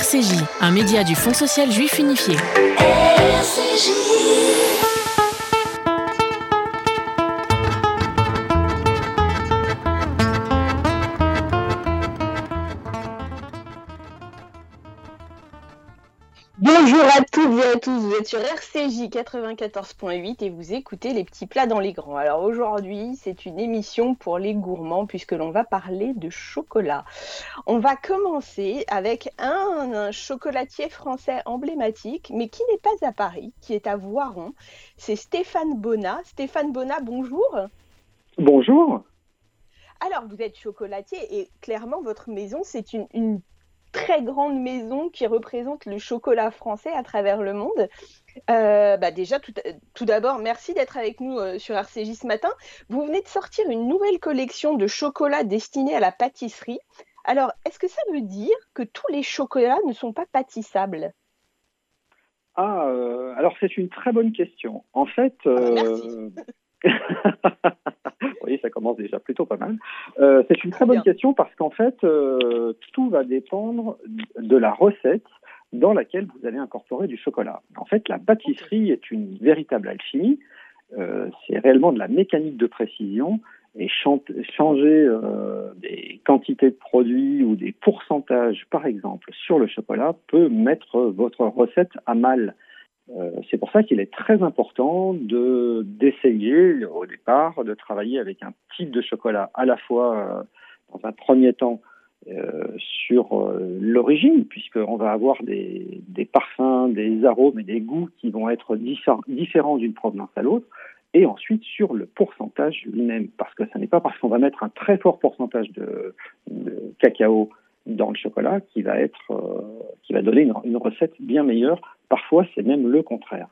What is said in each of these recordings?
RCJ, un média du Fonds social juif unifié. Toutes et à tous, vous êtes sur RCJ 94.8 et vous écoutez les petits plats dans les grands. Alors aujourd'hui, c'est une émission pour les gourmands puisque l'on va parler de chocolat. On va commencer avec un, chocolatier français emblématique, mais qui n'est pas à Paris, qui est à Voiron. C'est Stéphane Bonnat. Stéphane Bonnat, bonjour. Bonjour. Alors, vous êtes chocolatier et clairement, votre maison, c'est une, une très grande maison qui représente le chocolat français à travers le monde. Euh, bah déjà, tout, tout d'abord, merci d'être avec nous euh, sur RCJ ce matin. Vous venez de sortir une nouvelle collection de chocolats destinés à la pâtisserie. Alors, est-ce que ça veut dire que tous les chocolats ne sont pas pâtissables? Ah, euh, alors c'est une très bonne question. En fait, Ah merci. ça commence déjà plutôt pas mal. Euh, c'est une très bonne question parce qu'en fait, euh, tout va dépendre de la recette dans laquelle vous allez incorporer du chocolat. En fait, la pâtisserie est une véritable alchimie. Euh, c'est réellement de la mécanique de précision et chan- changer euh, des quantités de produits ou des pourcentages, par exemple, sur le chocolat peut mettre votre recette à mal. Euh, c'est pour ça qu'il est très important de d'essayer au départ de travailler avec un type de chocolat à la fois euh, dans un premier temps euh, sur l'origine, puisqu'on va avoir des, parfums, des arômes et des goûts qui vont être diffé- différents d'une provenance à l'autre, et ensuite sur le pourcentage lui-même, parce que ce n'est pas parce qu'on va mettre un très fort pourcentage de, cacao dans le chocolat qui va être qui va donner une recette bien meilleure. Parfois, c'est même le contraire.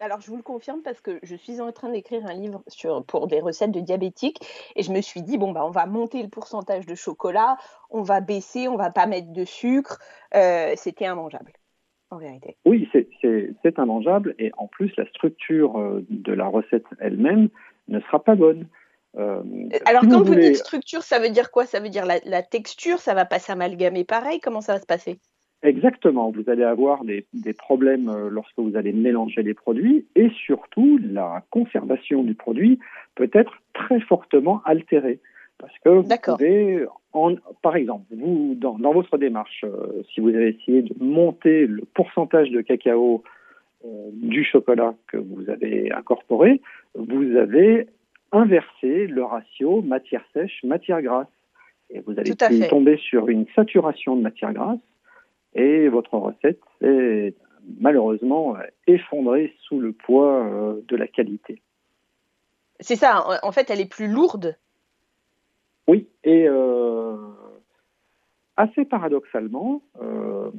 Alors, je vous le confirme parce que je suis en train d'écrire un livre sur, pour des recettes de diabétiques et je me suis dit, bon, bah, on va monter le pourcentage de chocolat, on va baisser, on va pas mettre de sucre. Euh, C'était immangeable, en vérité. Oui, c'est- immangeable et en plus, la structure euh, de la recette elle-même ne sera pas bonne. Euh, Alors, si quand vous vous voulez- dites structure, ça veut dire quoi? Ça veut dire la, la texture, ça va pas s'amalgamer pareil? Comment ça va se passer? Exactement, vous allez avoir des, des problèmes euh, lorsque vous allez mélanger les produits et surtout la conservation du produit peut être très fortement altérée. Parce que vous pouvez, en, par exemple, vous, dans, dans votre démarche, euh, si vous avez essayé de monter le pourcentage de cacao euh, du chocolat que vous avez incorporé, vous avez inversé le ratio matière sèche, matière grasse. Et vous allez tomber sur une saturation de matière grasse et votre recette est malheureusement effondrée sous le poids euh, de la qualité. C'est ça, en, en fait, elle est plus lourde. Oui, et euh, assez paradoxalement, euh,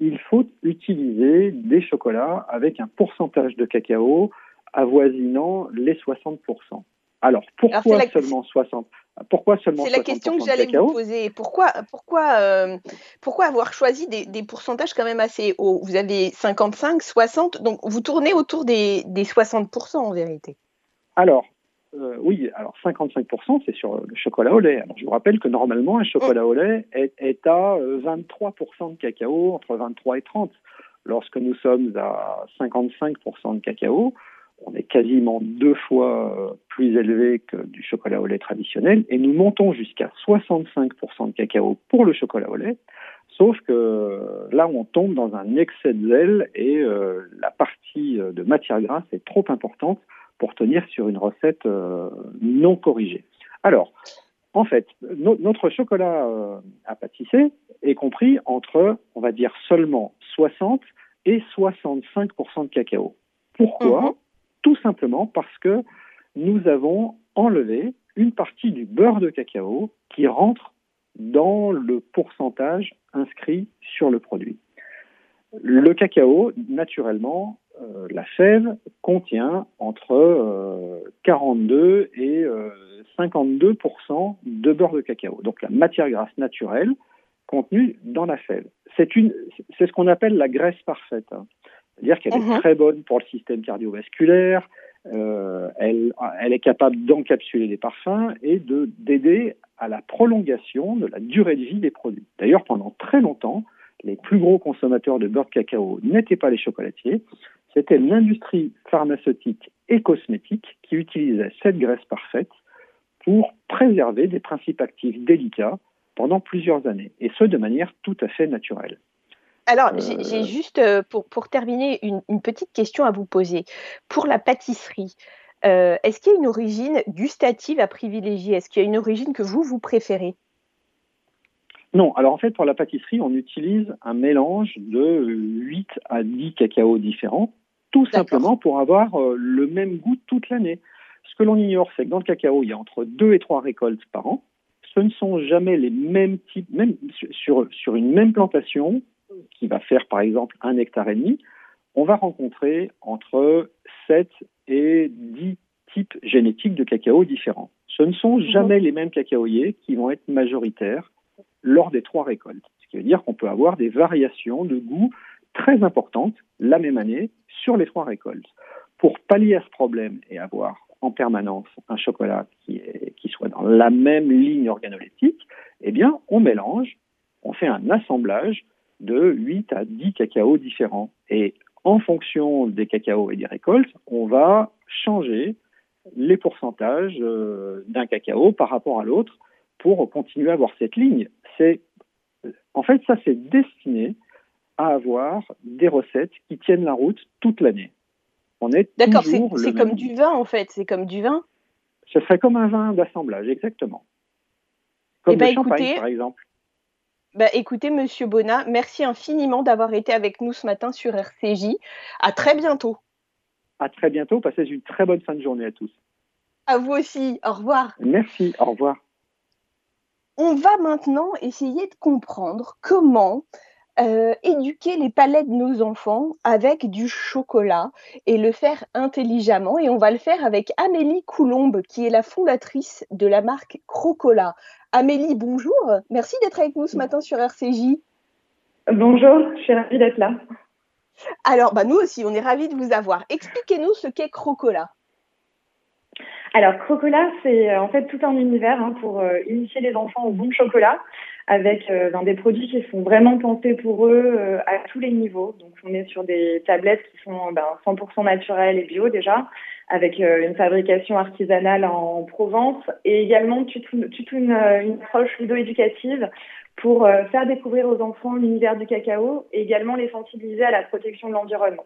il faut utiliser des chocolats avec un pourcentage de cacao avoisinant les 60%. Alors pourquoi Alors, seulement 60 Pourquoi seulement C'est la 60% question que j'allais vous poser. Pourquoi, pourquoi, euh, pourquoi avoir choisi des, des pourcentages quand même assez hauts? Vous avez 55, 60, donc vous tournez autour des, des 60% en vérité. Alors, euh, oui, alors 55%, c'est sur le chocolat au lait. Alors, je vous rappelle que normalement, un chocolat au lait est, est à euh, 23% de cacao, entre 23 et 30. Lorsque nous sommes à 55% de cacao, on est quasiment deux fois euh, plus élevé que du chocolat au lait traditionnel, et nous montons jusqu'à 65% de cacao pour le chocolat au lait. Sauf que euh, là, on tombe dans un excès de zèle et euh, la partie de matière grasse est trop importante pour tenir sur une recette non corrigée. Alors, en fait, no- notre chocolat euh, à pâtisser est compris entre, on va dire, seulement 60 et 65% de cacao. Pourquoi? Mhm. Tout simplement parce que nous avons enlevé une partie du beurre de cacao qui rentre dans le pourcentage inscrit sur le produit. Le cacao, naturellement, euh, la fève contient entre euh, 42 et euh, 52% de beurre de cacao. Donc la matière grasse naturelle contenue dans la fève. C'est ce qu'on appelle la graisse parfaite. C'est-à-dire qu'elle Mhm. est très bonne pour le système cardiovasculaire. euh, elle, elle est capable d'encapsuler les parfums et de d'aider à la prolongation de la durée de vie des produits. D'ailleurs, pendant très longtemps, les plus gros consommateurs de beurre de cacao n'étaient pas les chocolatiers, c'était l'industrie pharmaceutique et cosmétique qui utilisait cette graisse parfaite pour préserver des principes actifs délicats pendant plusieurs années, et ce de manière tout à fait naturelle. Alors, j'ai euh, juste, euh, pour, pour terminer, une, petite question à vous poser. Pour la pâtisserie, euh, est-ce qu'il y a une origine gustative à privilégier? Est-ce qu'il y a une origine que vous, vous préférez? Non, alors en fait, pour la pâtisserie, on utilise un mélange de 8 à 10 cacaos différents, tout simplement pour avoir le même goût toute l'année. Ce que l'on ignore, c'est que dans le cacao, il y a entre 2 et 3 récoltes par an. Ce ne sont jamais les mêmes types, même sur, sur une même plantation, qui va faire par exemple un hectare et demi, on va rencontrer entre 7 et 10 types génétiques de cacao différents. Ce ne sont mhm. jamais les mêmes cacaoyers qui vont être majoritaires lors des trois récoltes. Ce qui veut dire qu'on peut avoir des variations de goût très importantes la même année sur les trois récoltes. Pour pallier à ce problème et avoir en permanence un chocolat qui, est, qui soit dans la même ligne organoleptique, eh bien, on mélange, on fait un assemblage de 8 à 10 cacaos différents. Et en fonction des cacaos et des récoltes, on va changer les pourcentages euh, d'un cacao par rapport à l'autre pour continuer à avoir cette ligne. C'est, en fait, ça, c'est destiné à avoir des recettes qui tiennent la route toute l'année. On est D'accord, c'est comme du vin, en fait. C'est comme du vin? Ce serait comme un vin d'assemblage, exactement. Comme eh ben, le champagne, par exemple. Bah, écoutez, Monsieur Bonnat, merci infiniment d'avoir été avec nous ce matin sur RCJ. À très bientôt. À très bientôt. Passez une très bonne fin de journée à tous. À vous aussi. Au revoir. Merci. Au revoir. On va maintenant essayer de comprendre comment euh, éduquer les palais de nos enfants avec du chocolat et le faire intelligemment. Et on va le faire avec Amélie Coulombe, qui est la fondatrice de la marque Crocola. Amélie, bonjour. Merci d'être avec nous ce matin sur RCJ. Bonjour, je suis ravie d'être là. Alors, bah, nous aussi, on est ravis de vous avoir. Expliquez-nous ce qu'est Crocola. Alors, Crocola, c'est euh, en fait tout un univers hein, pour euh, initier les enfants au bon chocolat avec euh, ben, des produits qui sont vraiment pensés pour eux à tous les niveaux. Donc, on est sur des tablettes qui sont ben, 100% naturelles et bio déjà, avec une fabrication artisanale en Provence et également toute, une, une, approche ludo-éducative pour faire découvrir aux enfants l'univers du cacao et également les sensibiliser à la protection de l'environnement.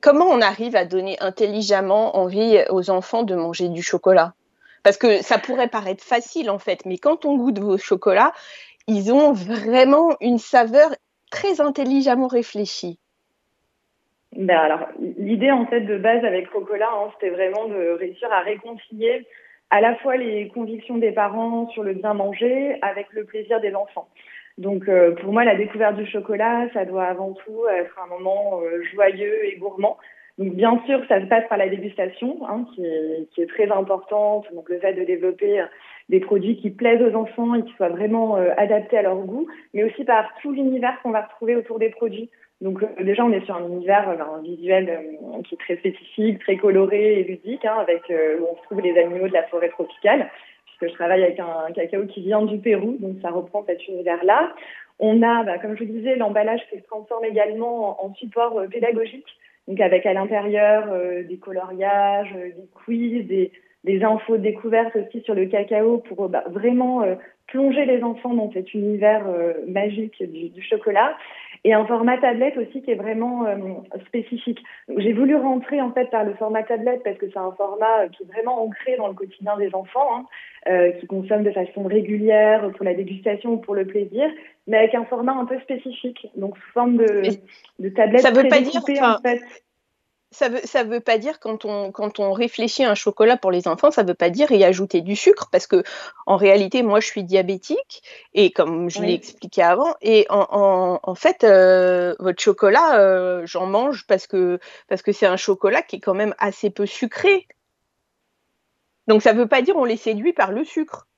Comment on arrive à donner intelligemment envie aux enfants de manger du chocolat? Parce que ça pourrait paraître facile en fait, mais quand on goûte vos chocolats, ils ont vraiment une saveur très intelligemment réfléchie. Ben alors, l'idée en fait de base avec Chocolat, hein, c'était vraiment de réussir à réconcilier à la fois les convictions des parents sur le bien manger avec le plaisir des enfants. Donc euh, pour moi, la découverte du chocolat, ça doit avant tout être un moment euh, joyeux et gourmand. Donc bien sûr, ça se passe par la dégustation, hein, qui, est, qui, est, très importante. Donc le fait de développer des produits qui plaisent aux enfants et qui soient vraiment euh, adaptés à leur goût, mais aussi par tout l'univers qu'on va retrouver autour des produits. Donc déjà, on est sur un univers ben, visuel qui est très spécifique, très coloré et ludique, hein, avec où on trouve les animaux de la forêt tropicale que je travaille avec un, cacao qui vient du Pérou, donc ça reprend cet univers-là. On a, bah, comme je vous disais, l'emballage qui se transforme également en, support euh, pédagogique, donc avec à l'intérieur euh, des coloriages, euh, des quiz, des, des infos découvertes aussi sur le cacao pour bah, vraiment plonger les enfants dans cet univers magique du, du, chocolat et un format tablette aussi qui est vraiment euh, spécifique. J'ai voulu rentrer en fait par le format tablette parce que c'est un format qui est vraiment ancré dans le quotidien des enfants, hein, euh, qui consomment de façon régulière pour la dégustation ou pour le plaisir, mais avec un format un peu spécifique, donc sous forme de, de tablette. Ça veut pas dire en fait ça veut, ça veut pas dire quand on, quand on réfléchit à un chocolat pour les enfants, ça veut pas dire y ajouter du sucre parce que en réalité, moi, je suis diabétique et comme je l'ai expliqué avant, et en, en, fait, euh, votre chocolat, euh, j'en mange parce que parce que c'est un chocolat qui est quand même assez peu sucré. Donc ça veut pas dire on les séduit par le sucre.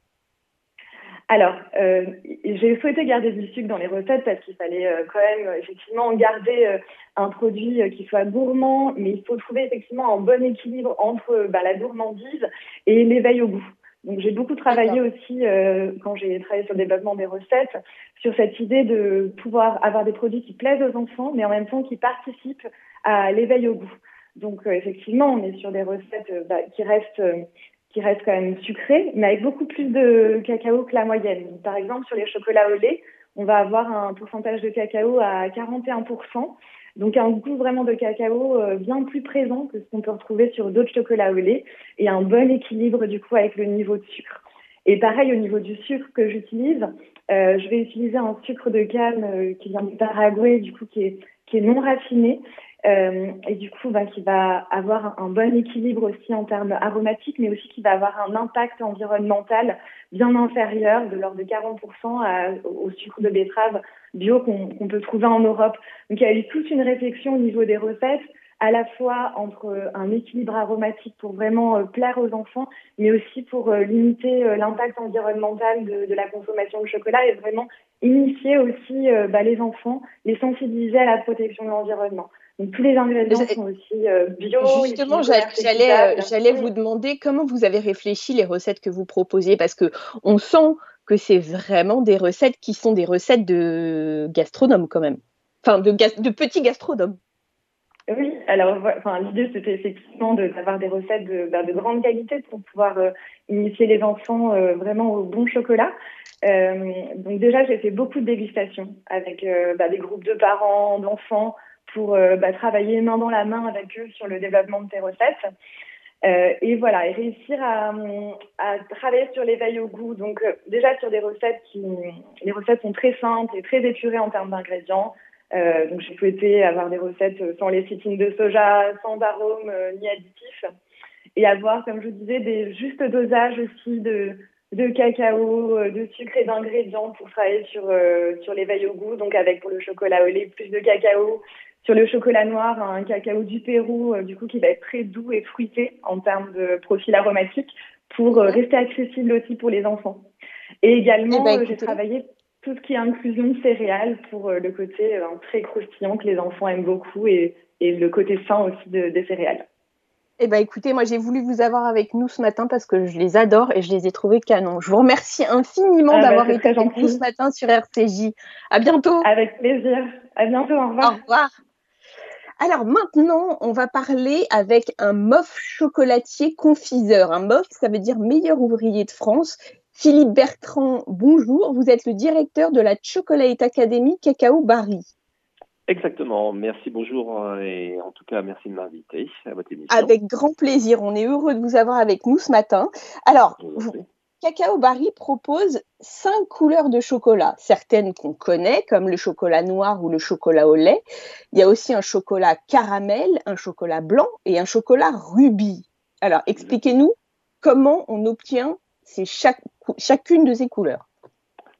Alors, euh, j'ai souhaité garder du sucre dans les recettes parce qu'il fallait euh, quand même effectivement garder euh, un produit qui soit gourmand, mais il faut trouver effectivement un bon équilibre entre bah, la gourmandise et l'éveil au goût. Donc j'ai beaucoup travaillé aussi euh, quand j'ai travaillé sur le développement des recettes sur cette idée de pouvoir avoir des produits qui plaisent aux enfants, mais en même temps qui participent à l'éveil au goût. Donc euh, effectivement, on est sur des recettes euh, bah, qui restent qui restent quand même sucrées, mais avec beaucoup plus de cacao que la moyenne. par exemple, sur les chocolats au lait, on va avoir un pourcentage de cacao à 41%, donc un goût vraiment de cacao euh, bien plus présent que ce qu'on peut retrouver sur d'autres chocolats au lait, et un bon équilibre du coup avec le niveau de sucre. Et pareil au niveau du sucre que j'utilise, euh, je vais utiliser un sucre de canne euh, qui vient du Paraguay, du coup qui est non raffiné, euh, et du coup bah, qui va avoir un bon équilibre aussi en termes aromatiques, mais aussi qui va avoir un impact environnemental bien inférieur, de l'ordre de 40% au sucre de betterave bio qu'on peut trouver en Europe. Donc il y a eu toute une réflexion au niveau des recettes à la fois entre un équilibre aromatique pour vraiment euh, plaire aux enfants, mais aussi pour euh, limiter l'impact environnemental de, de, la consommation de chocolat et vraiment initier aussi bah, les enfants, les sensibiliser à la protection de l'environnement. Donc tous les ingrédients sont aussi euh, bio. Justement, j'allais, euh, j'allais vous demander comment vous avez réfléchi les recettes que vous proposez parce que on sent que c'est vraiment des recettes qui sont des recettes de gastronomes quand même, enfin de, de petits gastronomes. Oui, alors enfin, l'idée c'était effectivement d'avoir des recettes de, bah, de, grande qualité pour pouvoir euh, initier les enfants vraiment au bon chocolat. donc déjà j'ai fait beaucoup de dégustations avec bah, des groupes de parents, d'enfants, pour euh, bah, travailler main dans la main avec eux sur le développement de tes recettes. Euh, et voilà, et réussir à, travailler sur l'éveil au goût. Donc euh, déjà sur des recettes qui, les recettes sont très simples et très épurées en termes d'ingrédients. Donc j'ai souhaité avoir des recettes sans lécithine de soja, sans arômes ni additifs, et avoir, comme je vous disais, des justes dosages aussi de, de cacao, de sucre et d'ingrédients pour travailler sur sur l'éveil au goût. Donc avec pour le chocolat au lait plus de cacao, sur le chocolat noir, un cacao du Pérou, euh, du coup, qui va être très doux et fruité en termes de profil aromatique pour euh, rester accessible aussi pour les enfants. Et également, eh ben, euh, j'ai travaillé tout ce qui est inclusion de céréales pour le côté très croustillant que les enfants aiment beaucoup et, et le côté sain aussi de, des céréales. Eh ben écoutez, moi j'ai voulu vous avoir avec nous ce matin parce que je les adore et je les ai trouvés canons. Je vous remercie infiniment ah bah, d'avoir été avec nous ce matin sur RCJ. À bientôt. Avec plaisir. À bientôt. Au revoir. Au revoir. Alors maintenant, on va parler avec un MOF chocolatier confiseur. Un MOF, ça veut dire meilleur ouvrier de France. Philippe Bertrand, bonjour. Vous êtes le directeur de la Chocolate Academy Cacao Barry. Exactement. Merci, bonjour. Et en tout cas, merci de m'inviter à votre émission. Avec grand plaisir. On est heureux de vous avoir avec nous ce matin. Alors, Cacao Barry propose cinq couleurs de chocolat, certaines qu'on connaît comme le chocolat noir ou le chocolat au lait. Il y a aussi un chocolat caramel, un chocolat blanc et un chocolat rubis. Alors, expliquez-nous comment on obtient ces chacune de ces couleurs.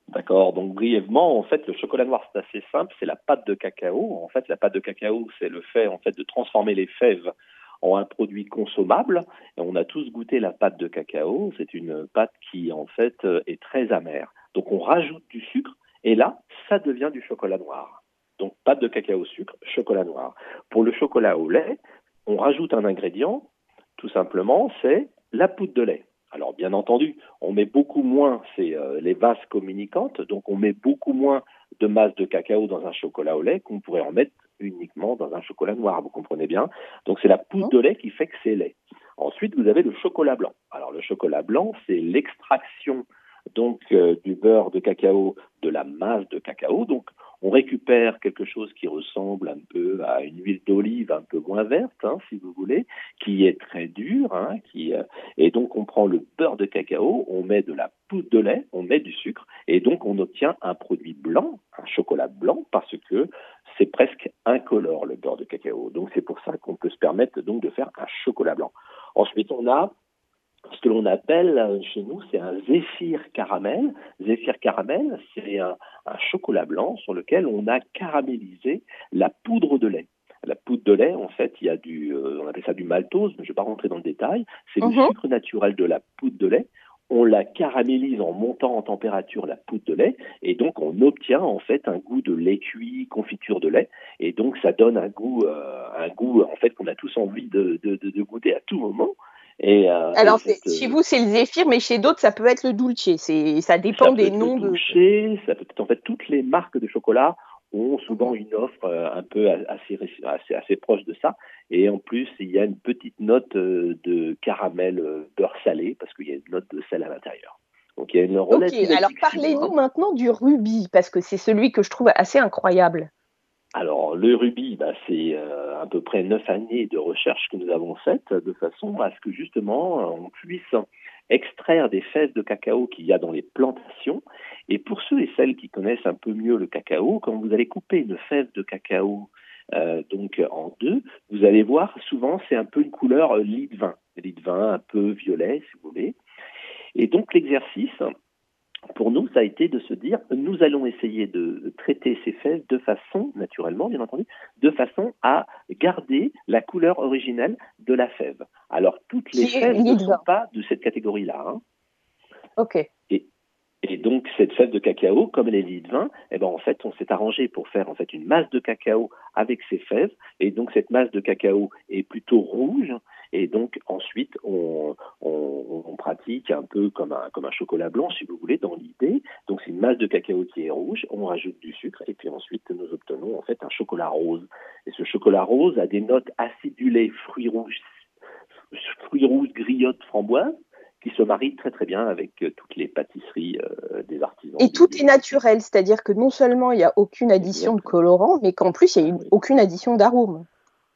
D'accord. Donc brièvement, en fait, le chocolat noir c'est assez simple, c'est la pâte de cacao. En fait, la pâte de cacao, c'est le fait en fait de transformer les fèves en un produit consommable. Et on a tous goûté la pâte de cacao. C'est une pâte qui, en fait, est très amère. Donc, on rajoute du sucre et là, ça devient du chocolat noir. Donc, pâte de cacao sucre, chocolat noir. Pour le chocolat au lait, on rajoute un ingrédient, tout simplement, c'est la poudre de lait. Alors bien entendu, on met beaucoup moins, c'est euh, les vases communicantes, donc on met beaucoup moins de masse de cacao dans un chocolat au lait qu'on pourrait en mettre uniquement dans un chocolat noir, vous comprenez bien. Donc c'est la poudre de lait qui fait que c'est lait. Ensuite, vous avez le chocolat blanc. Alors le chocolat blanc, c'est l'extraction donc euh, du beurre de cacao de la masse de cacao. Donc on récupère quelque chose qui ressemble un peu à une huile d'olive un peu moins verte, hein, si vous voulez, qui est très dure, hein, qui, euh, et donc on prend le beurre de cacao, on met de la poudre de lait, on met du sucre, et donc on obtient un produit blanc, un chocolat blanc, parce que c'est presque incolore le beurre de cacao. Donc c'est pour ça qu'on peut se permettre donc de faire un chocolat blanc. Ensuite, on a ce que l'on appelle euh, chez nous, c'est un zéphyr caramel. Zéphyr caramel, c'est un, chocolat blanc sur lequel on a caramélisé la poudre de lait. La poudre de lait, en fait, il y a du, euh, on appelle ça du maltose, mais je ne vais pas rentrer dans le détail. C'est le mhm. sucre naturel de la poudre de lait. On la caramélise en montant en température la poudre de lait, et donc on obtient en fait un goût de lait cuit, confiture de lait, et donc ça donne un goût, euh, un goût en fait qu'on a tous envie de, de, de goûter à tout moment. Et, Alors, chez vous, c'est le zéphyr, mais chez d'autres, ça peut être le dulce. Ça dépend des noms de. ça peut être en fait toutes les marques de chocolat ont souvent une offre un peu assez, assez, assez proche de ça. Et en plus, il y a une petite note de caramel beurre salé, parce qu'il y a une note de sel à l'intérieur. Donc il y a une. Ok, alors parlez-nous maintenant du rubis, parce que c'est celui que je trouve assez incroyable. Alors le rubis, bah, c'est euh, à peu près neuf années de recherche que nous avons faites de façon à ce que justement on puisse extraire des fèves de cacao qu'il y a dans les plantations. Et pour ceux et celles qui connaissent un peu mieux le cacao, quand vous allez couper une fève de cacao euh, donc en deux, vous allez voir souvent c'est un peu une couleur lit de vin, lit de vin un peu violet si vous voulez. Et donc l'exercice, pour nous, ça a été de se dire, nous allons essayer de traiter ces fèves de façon, naturellement, bien entendu, de façon à garder la couleur originelle de la fève. Alors, toutes les fèves ne sont pas de cette catégorie-là. Hein. Ok. Et, et, donc, cette fève de cacao, comme elle est lit de vin, eh ben, en fait, on s'est arrangé pour faire en fait une masse de cacao avec ces fèves. Et donc, cette masse de cacao est plutôt rouge. Et donc ensuite, on, pratique un peu comme un, comme un chocolat blanc, si vous voulez, dans l'idée. Donc c'est une masse de cacao qui est rouge, on rajoute du sucre, et puis ensuite nous obtenons en fait un chocolat rose. Et ce chocolat rose a des notes acidulées, fruits rouges, fruits rouges, griottes, framboises qui se marient très très bien avec euh, toutes les pâtisseries euh, des artisans. Et tout est naturel, c'est-à-dire que non seulement il n'y a aucune addition de colorant, mais qu'en plus il n'y a aucune addition d'arôme.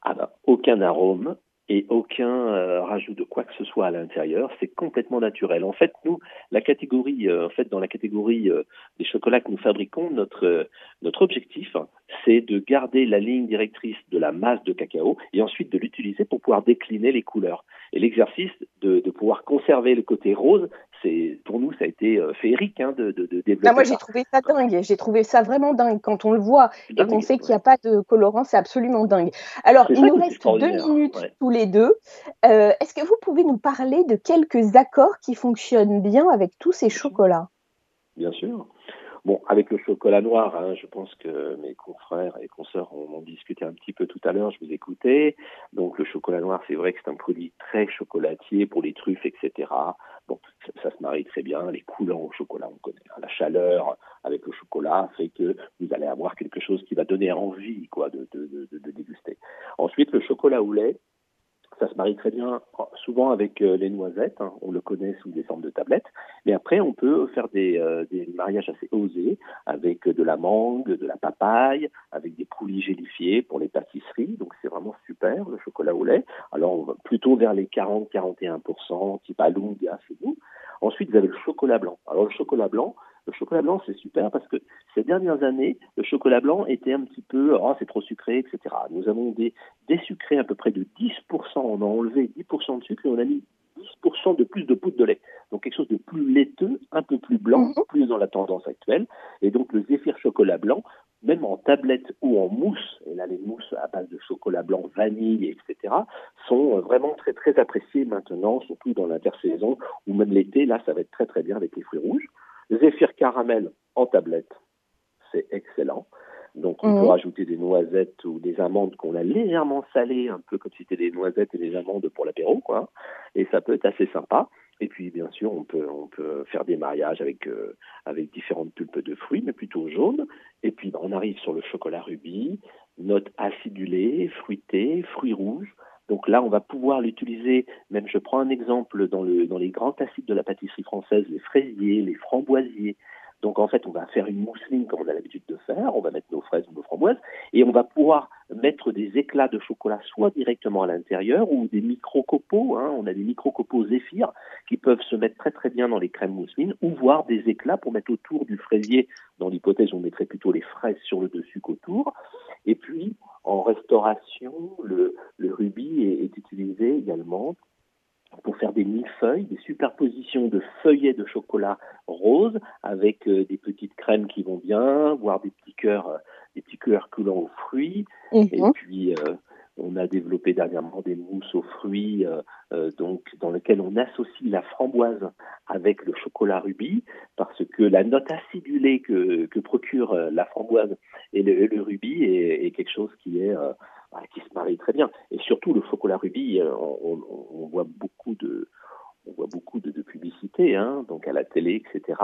Ah ben, aucun arôme, et aucun euh, rajout de quoi que ce soit à l'intérieur. C'est complètement naturel. En fait, nous, la catégorie, euh, en fait, dans la catégorie euh, des chocolats que nous fabriquons, notre objectif, c'est de garder la ligne directrice de la masse de cacao et ensuite de l'utiliser pour pouvoir décliner les couleurs. Et l'exercice de, pouvoir conserver le côté rose, c'est pour nous ça a été euh, féerique hein, de, de, de, développer. Ah, moi j'ai trouvé ça dingue, j'ai trouvé ça vraiment dingue quand on le voit et qu'on sait qu'il n'y a pas de colorant, c'est absolument dingue. Alors il nous reste deux minutes tous les deux. Euh, est-ce que vous pouvez nous parler de quelques accords qui fonctionnent bien avec tous ces chocolats? Bien sûr. Bon, avec le chocolat noir, hein, je pense que mes confrères et consoeurs ont, discuté un petit peu tout à l'heure, je vous écoutais. Donc le chocolat noir, c'est vrai que c'est un produit très chocolatier pour les truffes, etc. Bon, ça, se marie très bien. Les coulants au chocolat, on connaît. Hein. La chaleur avec le chocolat fait que vous allez avoir quelque chose qui va donner envie quoi, de, de, de, de déguster. Ensuite, le chocolat au lait, ça se marie très bien, souvent avec euh, les noisettes. Hein. on le connaît sous des formes de tablettes. Mais après, on peut faire des, euh, mariages assez osés avec de la mangue, de la papaye, avec des coulis gélifiés pour les pâtisseries. Donc c'est vraiment super le chocolat au lait. Alors on va plutôt vers les 40-41%, type Alunga chez nous. Ensuite, vous avez le chocolat blanc. Alors le chocolat blanc, le chocolat blanc, c'est super parce que ces dernières années, le chocolat blanc était un petit peu, oh, c'est trop sucré, etc. Nous avons des, désucré à peu près de 10%. On a enlevé 10% de sucre et on a mis 10% de plus de poudre de lait. Donc quelque chose de plus laiteux, un peu plus blanc, mhm. plus dans la tendance actuelle. Et donc le zéphyr chocolat blanc, même en tablette ou en mousse, et là les mousses à base de chocolat blanc, vanille, etc., sont vraiment très très appréciées maintenant, surtout dans l'intersaison ou même l'été. Là, ça va être très très bien avec les fruits rouges. Zéphyr caramel en tablette, c'est excellent. Donc on peut mhm. rajouter des noisettes ou des amandes qu'on a légèrement salées, un peu comme si c'était des noisettes et des amandes pour l'apéro, quoi. Et ça peut être assez sympa. Et puis bien sûr, on peut on peut faire des mariages avec euh, avec différentes pulpes de fruits, mais plutôt jaunes. Et puis ben, on arrive sur le chocolat rubis, notes acidulées, fruitées, fruits rouges. Donc là, on va pouvoir l'utiliser, même je prends un exemple dans, le, dans les grands acides de la pâtisserie française, les fraisiers, les framboisiers. Donc en fait, on va faire une mousseline comme on a l'habitude de faire, on va mettre nos fraises ou nos framboises, et on va pouvoir mettre des éclats de chocolat soit directement à l'intérieur ou des micro-copeaux, hein, on a des micro-copeaux zéphyr qui peuvent se mettre très très bien dans les crèmes mousselines, ou voir des éclats pour mettre autour du fraisier, dans l'hypothèse on mettrait plutôt les fraises sur le dessus qu'autour. Et puis en restauration, le, le rubis est, est utilisé également pour faire des millefeuilles, des superpositions de feuillets de chocolat rose avec euh, des petites crèmes qui vont bien, voire des petits cœurs, euh, des petits cœurs coulant aux fruits. Et mhm. puis euh, on a développé dernièrement des mousses aux fruits, donc dans lesquelles on associe la framboise avec le chocolat rubis, parce que la note acidulée que, que procure la framboise et le, rubis est, quelque chose qui est qui se marie très bien. Et surtout le chocolat rubis, on, voit beaucoup de on voit beaucoup de, publicité, hein, donc à la télé, etc.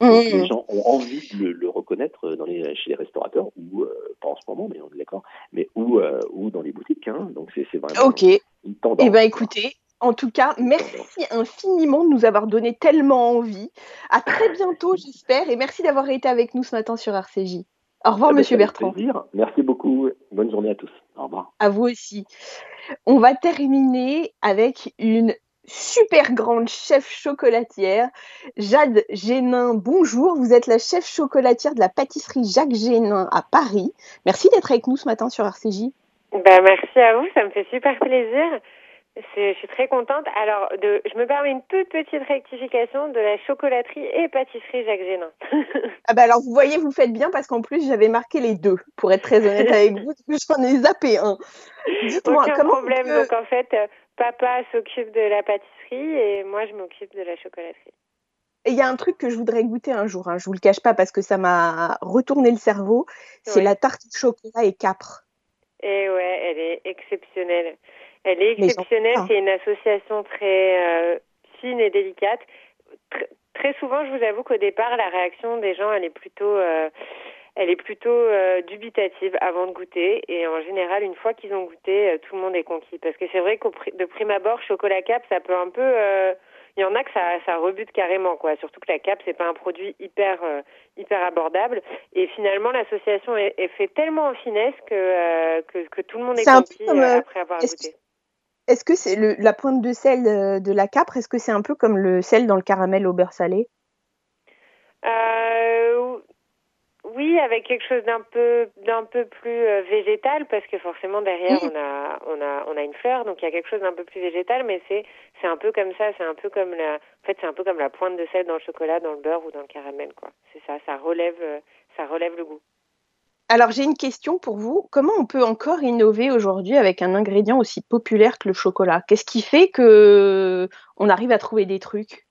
Mmh. les gens ont envie de le, reconnaître dans les, chez les restaurateurs, ou pas en ce moment, mais on est d'accord, mais ou, ou dans les boutiques. Hein, donc c'est vraiment Ok. Une tendance. Eh bien, écoutez, en tout cas, merci infiniment de nous avoir donné tellement envie. À très bientôt, j'espère, et merci d'avoir été avec nous ce matin sur RCJ. Au revoir, eh ben, Monsieur Bertrand. Plaisir. Merci beaucoup. Bonne journée à tous. Au revoir. À vous aussi. On va terminer avec une super grande chef chocolatière, Jade Génin. Bonjour, vous êtes la chef chocolatière de la pâtisserie Jacques Génin à Paris. Merci d'être avec nous ce matin sur RCJ. Ben, merci à vous, ça me fait super plaisir. Je suis très contente. Alors, de, je me permets une toute petite rectification de la chocolaterie et pâtisserie Jacques Génin. ah bah alors, vous voyez, vous faites bien parce qu'en plus, j'avais marqué les deux, pour être très honnête avec vous, j'en ai zappé un. Dites-moi, comment problème. Donc, en fait, papa s'occupe de la pâtisserie et moi, je m'occupe de la chocolaterie. Il y a un truc que je voudrais goûter un jour, hein. je vous le cache pas parce que ça m'a retourné le cerveau, c'est la tarte de chocolat et capre. Et ouais, elle est exceptionnelle. Elle est exceptionnelle. C'est une association très euh, fine et délicate. très souvent, je vous avoue qu'au départ, la réaction des gens, elle est plutôt, euh, elle est plutôt euh, dubitative avant de goûter. Et en général, une fois qu'ils ont goûté, tout le monde est conquis. Parce que c'est vrai qu'au de prime abord, chocolat cap, ça peut un peu il y en a que ça, ça rebute carrément, quoi. Surtout que la cape, c'est pas un produit hyper, hyper abordable. Et finalement, l'association est, fait tellement en finesse que, que, que, tout le monde est, conquis après avoir goûté. Est-ce que c'est la pointe de sel euh, de, la capre Est-ce que c'est un peu comme le sel dans le caramel au beurre salé? Euh, Oui, avec quelque chose d'un peu d'un peu plus euh, végétal parce que forcément derrière on a on a on a une fleur donc il y a quelque chose d'un peu plus végétal mais c'est c'est un peu comme ça c'est un peu comme la en fait c'est un peu comme la pointe de sel dans le chocolat dans le beurre ou dans le caramel quoi. C'est ça ça relève ça relève le goût. Alors j'ai une question pour vous. Comment on peut encore innover aujourd'hui avec un ingrédient aussi populaire que le chocolat? Qu'est-ce qui fait que on arrive à trouver des trucs?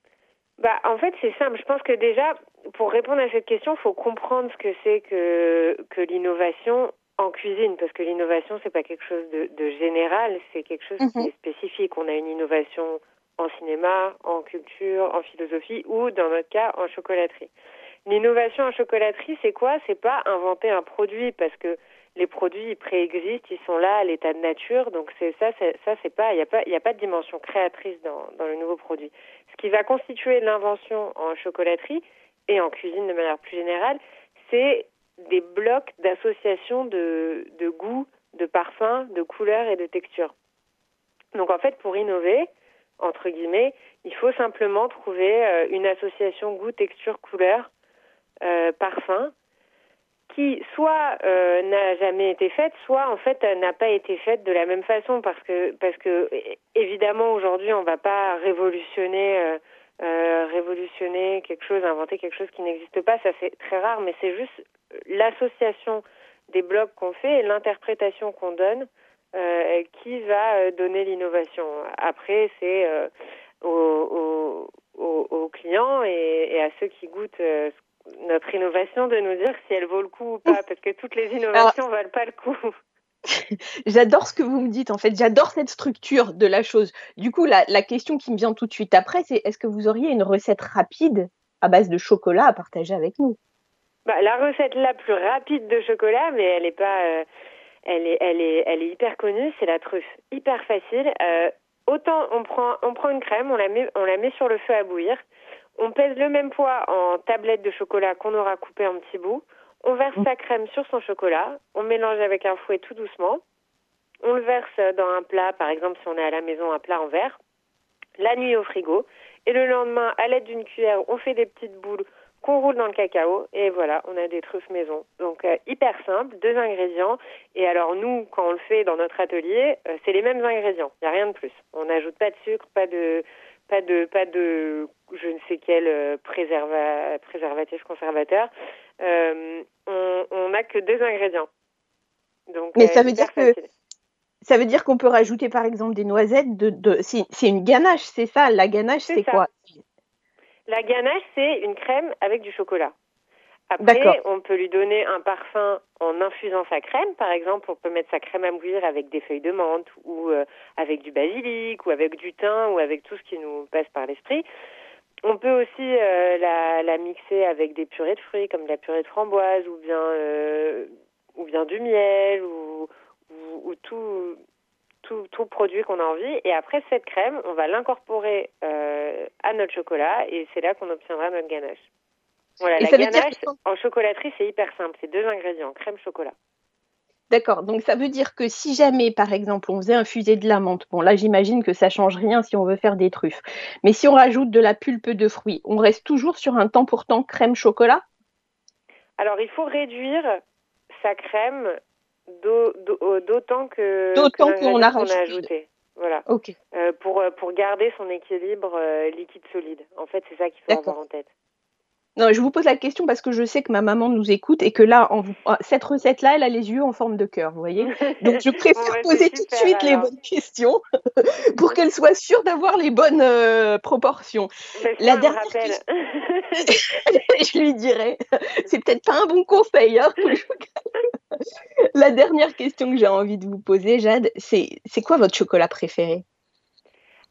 Bah en fait c'est simple. Je pense que déjà pour répondre à cette question, il faut comprendre ce que c'est que que l'innovation en cuisine parce que l'innovation c'est pas quelque chose de, général, c'est quelque chose qui mhm. est spécifique. On a une innovation en cinéma, en culture, en philosophie ou dans notre cas en chocolaterie. L'innovation en chocolaterie, c'est quoi? C'est pas inventer un produit parce que les produits préexistent, ils sont là à l'état de nature, donc c'est ça, ça c'est pas, il n'y a pas, il a pas de dimension créatrice dans, dans le nouveau produit. Ce qui va constituer l'invention en chocolaterie et en cuisine de manière plus générale, c'est des blocs d'association de, de goûts, de parfums, de couleurs et de textures. Donc en fait, pour innover, entre guillemets, il faut simplement trouver euh, une association goût, texture, couleur euh, parfum qui soit euh, n'a jamais été faite, soit en fait n'a pas été faite de la même façon parce que parce que évidemment aujourd'hui on va pas révolutionner euh, euh, révolutionner quelque chose, inventer quelque chose qui n'existe pas, ça c'est très rare, mais c'est juste l'association des blocs qu'on fait et l'interprétation qu'on donne euh, qui va donner l'innovation. Après c'est aux, aux, aux, clients et, et, à ceux qui goûtent notre innovation de nous dire si elle vaut le coup ou pas, parce que toutes les innovations ne valent pas le coup. J'adore ce que vous me dites, en fait, j'adore cette structure de la chose. Du coup, la, la, question qui me vient tout de suite après, c'est est-ce que vous auriez une recette rapide à base de chocolat à partager avec nous? Bah, La recette la plus rapide de chocolat, mais elle est pas, euh, elle est, elle est, elle est hyper connue, c'est la truffe, hyper facile. Euh, autant on prend, on prend une crème, on la met, on la met sur le feu à bouillir. On pèse le même poids en tablette de chocolat qu'on aura coupé en petits bouts. On verse sa crème sur son chocolat. On mélange avec un fouet tout doucement. On le verse dans un plat, par exemple si on est à la maison, un plat en verre. La nuit au frigo. Et le lendemain, à l'aide d'une cuillère, on fait des petites boules qu'on roule dans le cacao. Et voilà, on a des truffes maison. Donc euh, hyper simple, deux ingrédients. Et alors nous, quand on le fait dans notre atelier, euh, c'est les mêmes ingrédients. Il n'y a rien de plus. On n'ajoute pas de sucre, pas de pas de pas de je ne sais quel euh, préserva, préservatif conservateur. Euh, on n'a que deux ingrédients. Donc, Mais ça euh, veut dire que ça veut dire qu'on peut rajouter par exemple des noisettes. De, de... C'est une ganache, c'est ça La ganache, c'est quoi? La ganache, c'est une crème avec du chocolat. Après, on peut lui donner un parfum en infusant sa crème. Par exemple, on peut mettre sa crème à mourir avec des feuilles de menthe ou euh, avec du basilic ou avec du thym ou avec tout ce qui nous passe par l'esprit. On peut aussi euh, la, la, mixer avec des purées de fruits comme de la purée de framboise ou bien, euh, ou bien du miel ou, ou, ou tout, tout, tout, produit qu'on a envie. Et après, cette crème, on va l'incorporer à notre chocolat et c'est là qu'on obtiendra notre ganache. Voilà, la ganache en chocolaterie, c'est hyper simple. C'est deux ingrédients, crème, chocolat. D'accord, donc ça veut dire que si jamais, par exemple, on faisait infuser de la menthe, bon là j'imagine que ça change rien si on veut faire des truffes, mais si on rajoute de la pulpe de fruits, on reste toujours sur un temps pour temps crème chocolat? Alors il faut réduire sa crème d'autant que d'autant qu'on a, ajouté. Voilà. Ok. Euh, pour, pour garder son équilibre euh, liquide solide. En fait, c'est ça qu'il faut avoir en tête. Non, je vous pose la question parce que je sais que ma maman nous écoute et que là, en ah, cette recette-là, elle a les yeux en forme de cœur, vous voyez? Donc, je préfère poser tout de suite les bonnes questions pour qu'elle soit sûre d'avoir les bonnes euh, proportions. La dernière je lui dirais, c'est peut-être pas un bon conseil. Hein la dernière question que j'ai envie de vous poser, Jade, c'est c'est quoi votre chocolat préféré?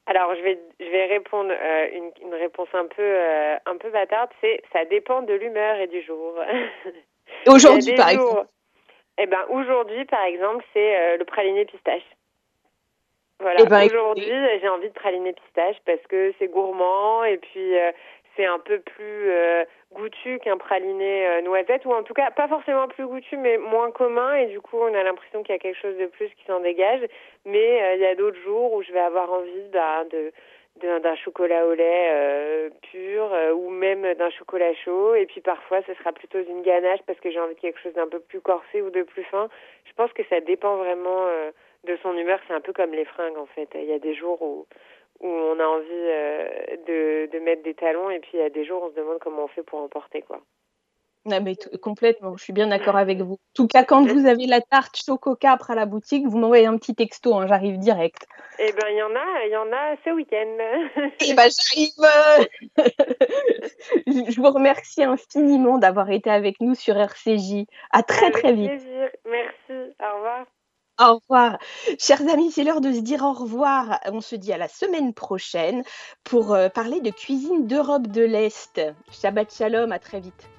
Alors, je vais, je vais répondre euh, une, une, réponse un peu, euh, un peu bâtarde. C'est ça dépend de l'humeur et du jour. Aujourd'hui, par exemple. Eh ben, aujourd'hui, par exemple, c'est euh, le praliné pistache. Voilà. Eh ben, aujourd'hui, j'ai envie de praliné pistache parce que c'est gourmand et puis c'est un peu plus euh, goûtu qu'un praliné euh, noisette, ou en tout cas pas forcément plus goûtu, mais moins commun, et du coup on a l'impression qu'il y a quelque chose de plus qui s'en dégage. Mais euh, il y a d'autres jours où je vais avoir envie bah, de d'un chocolat au lait pur ou même d'un chocolat chaud et puis parfois ce sera plutôt une ganache parce que j'ai envie de quelque chose d'un peu plus corsé ou de plus fin. Je pense que ça dépend vraiment de son humeur, c'est un peu comme les fringues en fait. Il y a des jours où où on a envie euh, de, de, mettre des talons et puis il y a des jours on se demande comment on fait pour emporter quoi. Non, mais complètement, je suis bien d'accord avec vous. En tout cas, quand vous avez la tarte Choco Capre à la boutique, vous m'envoyez un petit texto, hein, j'arrive direct. Eh ben, il y en a, il y en a ce week-end. Eh ben, j'arrive. je vous remercie infiniment d'avoir été avec nous sur RCJ. À très très vite. Plaisir. Merci. Au revoir. Au revoir. Chers amis, c'est l'heure de se dire au revoir. On se dit à la semaine prochaine pour euh, parler de cuisine d'Europe de l'Est. Shabbat Shalom, à très vite.